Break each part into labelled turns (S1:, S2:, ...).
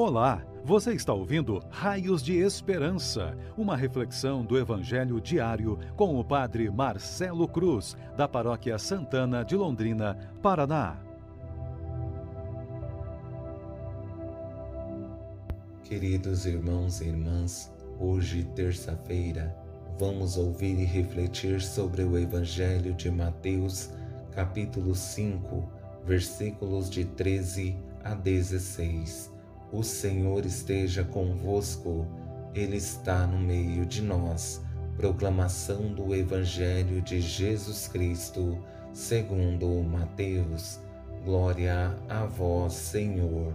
S1: Olá, você está ouvindo Raios de Esperança, uma reflexão do Evangelho diário com o Padre Marcelo Cruz, da Paróquia Santana de Londrina, Paraná.
S2: Queridos irmãos e irmãs, hoje, terça-feira, vamos ouvir e refletir sobre o Evangelho de Mateus, capítulo 5, versículos de 13 a 16 o Senhor esteja convosco, Ele está no meio de nós. Proclamação do Evangelho de Jesus Cristo, segundo Mateus. Glória a vós, Senhor.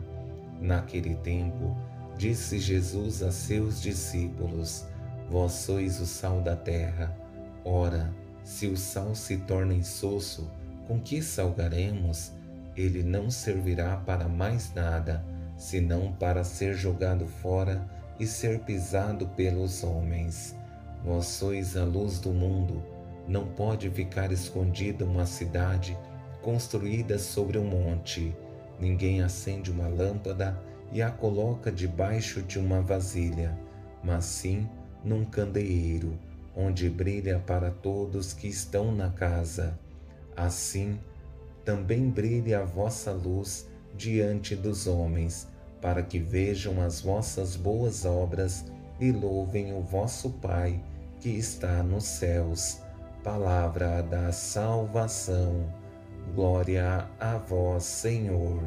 S2: Naquele tempo, disse Jesus a seus discípulos: Vós sois o sal da terra. Ora, se o sal se torna insosso, com que salgaremos? Ele não servirá para mais nada senão para ser jogado fora e ser pisado pelos homens. Vós sois a luz do mundo. Não pode ficar escondida uma cidade construída sobre um monte. Ninguém acende uma lâmpada e a coloca debaixo de uma vasilha, mas sim num candeeiro, onde brilha para todos que estão na casa. Assim, também brilhe a vossa luz diante dos homens, para que vejam as vossas boas obras e louvem o vosso Pai que está nos céus. Palavra da salvação. Glória a vós, Senhor.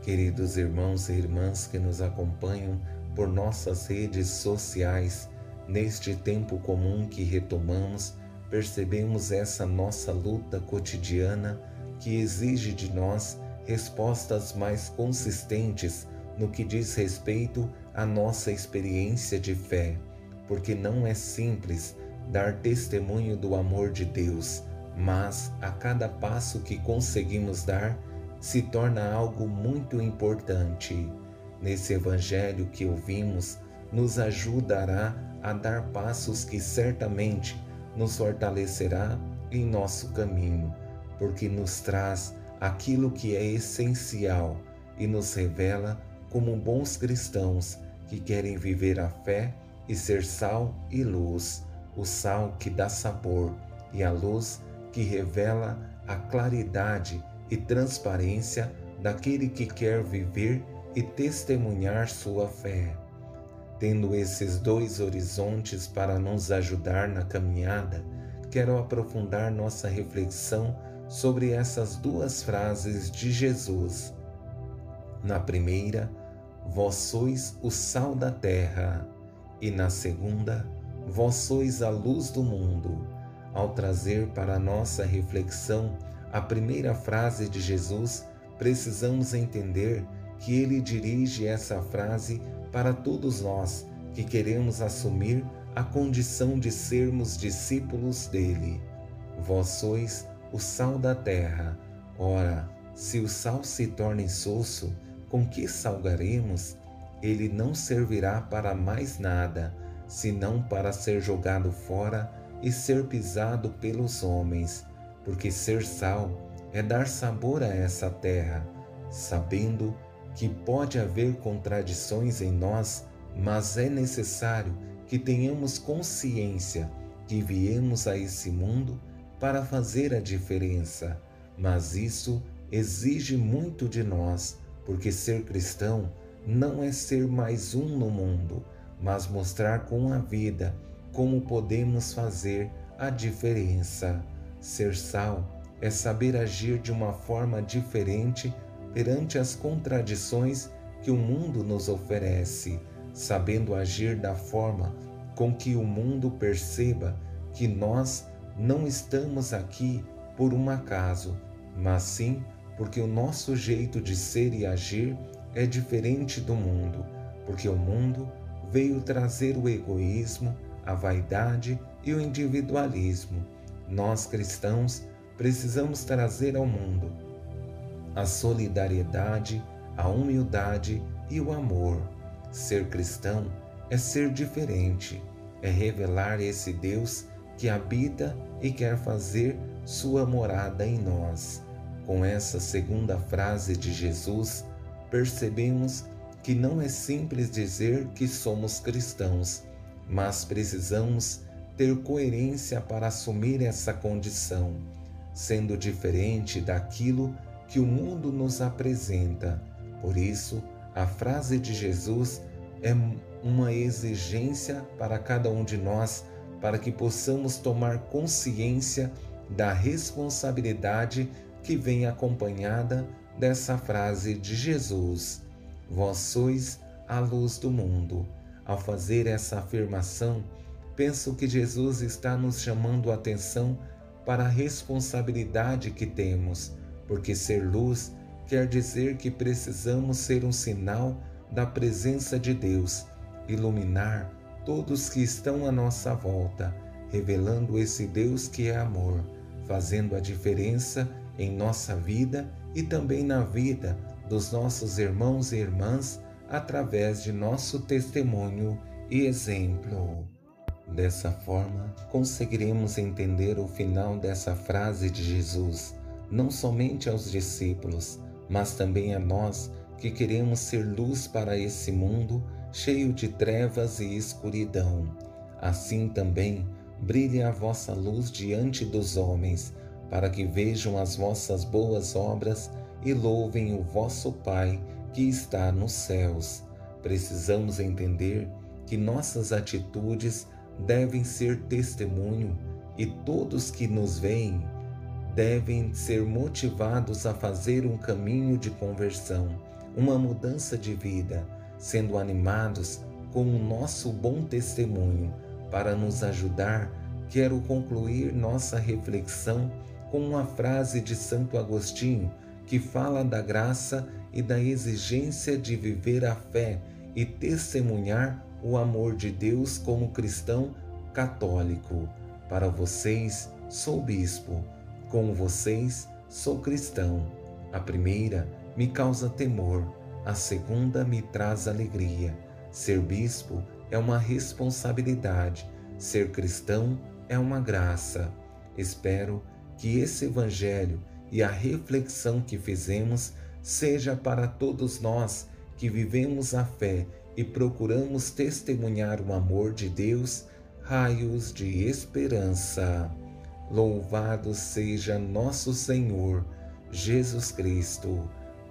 S2: Queridos irmãos e irmãs que nos acompanham por nossas redes sociais, neste tempo comum que retomamos, percebemos essa nossa luta cotidiana que exige de nós respostas mais consistentes no que diz respeito à nossa experiência de fé, porque não é simples dar testemunho do amor de Deus, mas a cada passo que conseguimos dar se torna algo muito importante. Nesse evangelho que ouvimos, nos ajudará a dar passos que certamente nos fortalecerá em nosso caminho, porque nos traz aquilo que é essencial e nos revela como bons cristãos que querem viver a fé e ser sal e luz, o sal que dá sabor e a luz que revela a claridade e transparência daquele que quer viver e testemunhar sua fé. Tendo esses dois horizontes para nos ajudar na caminhada, quero aprofundar nossa reflexão sobre essas duas frases de Jesus. Na primeira, vós sois o sal da terra, e na segunda, vós sois a luz do mundo. Ao trazer para nossa reflexão a primeira frase de Jesus, precisamos entender que ele dirige essa frase para todos nós que queremos assumir a condição de sermos discípulos dele. Vós sois o sal da terra. Ora, se o sal se torna insosso, com que salgaremos? Ele não servirá para mais nada, senão para ser jogado fora e ser pisado pelos homens, porque ser sal é dar sabor a essa terra, sabendo que pode haver contradições em nós, mas é necessário que tenhamos consciência que viemos a esse mundo para fazer a diferença, mas isso exige muito de nós, porque ser cristão não é ser mais um no mundo, mas mostrar com a vida como podemos fazer a diferença. Ser sal é saber agir de uma forma diferente perante as contradições que o mundo nos oferece, sabendo agir da forma com que o mundo perceba que nós não estamos aqui por um acaso, mas sim porque o nosso jeito de ser e agir é diferente do mundo, porque o mundo veio trazer o egoísmo, a vaidade e o individualismo. Nós cristãos precisamos trazer ao mundo a solidariedade, a humildade e o amor. Ser cristão é ser diferente, é revelar esse Deus que habita e quer fazer sua morada em nós. Com essa segunda frase de Jesus, percebemos que não é simples dizer que somos cristãos, mas precisamos ter coerência para assumir essa condição, sendo diferente daquilo que o mundo nos apresenta. Por isso, a frase de Jesus é uma exigência para cada um de nós, para que possamos tomar consciência da responsabilidade que vem acompanhada dessa frase de Jesus: Vós sois a luz do mundo. Ao fazer essa afirmação, penso que Jesus está nos chamando a atenção para a responsabilidade que temos, porque ser luz quer dizer que precisamos ser um sinal da presença de Deus, iluminar todos que estão à nossa volta, revelando esse Deus que é amor, fazendo a diferença em nossa vida e também na vida dos nossos irmãos e irmãs através de nosso testemunho e exemplo. Dessa forma, conseguiremos entender o final dessa frase de Jesus, não somente aos discípulos, mas também a nós que queremos ser luz para esse mundo cheio de trevas e escuridão. Assim também brilhe a vossa luz diante dos homens, para que vejam as vossas boas obras e louvem o vosso Pai que está nos céus. Precisamos entender que nossas atitudes devem ser testemunho e todos que nos veem devem ser motivados a fazer um caminho de conversão, uma mudança de vida, sendo animados com o nosso bom testemunho para nos ajudar. Quero concluir nossa reflexão com uma frase de Santo Agostinho que fala da graça e da exigência de viver a fé e testemunhar o amor de Deus como cristão católico. Para vocês, sou bispo. Com vocês, sou cristão. A primeira me causa temor, a segunda me traz alegria. Ser bispo é uma responsabilidade, ser cristão é uma graça. Espero que esse Evangelho e a reflexão que fizemos seja para todos nós que vivemos a fé e procuramos testemunhar o amor de Deus, raios de esperança. Louvado seja nosso Senhor Jesus Cristo,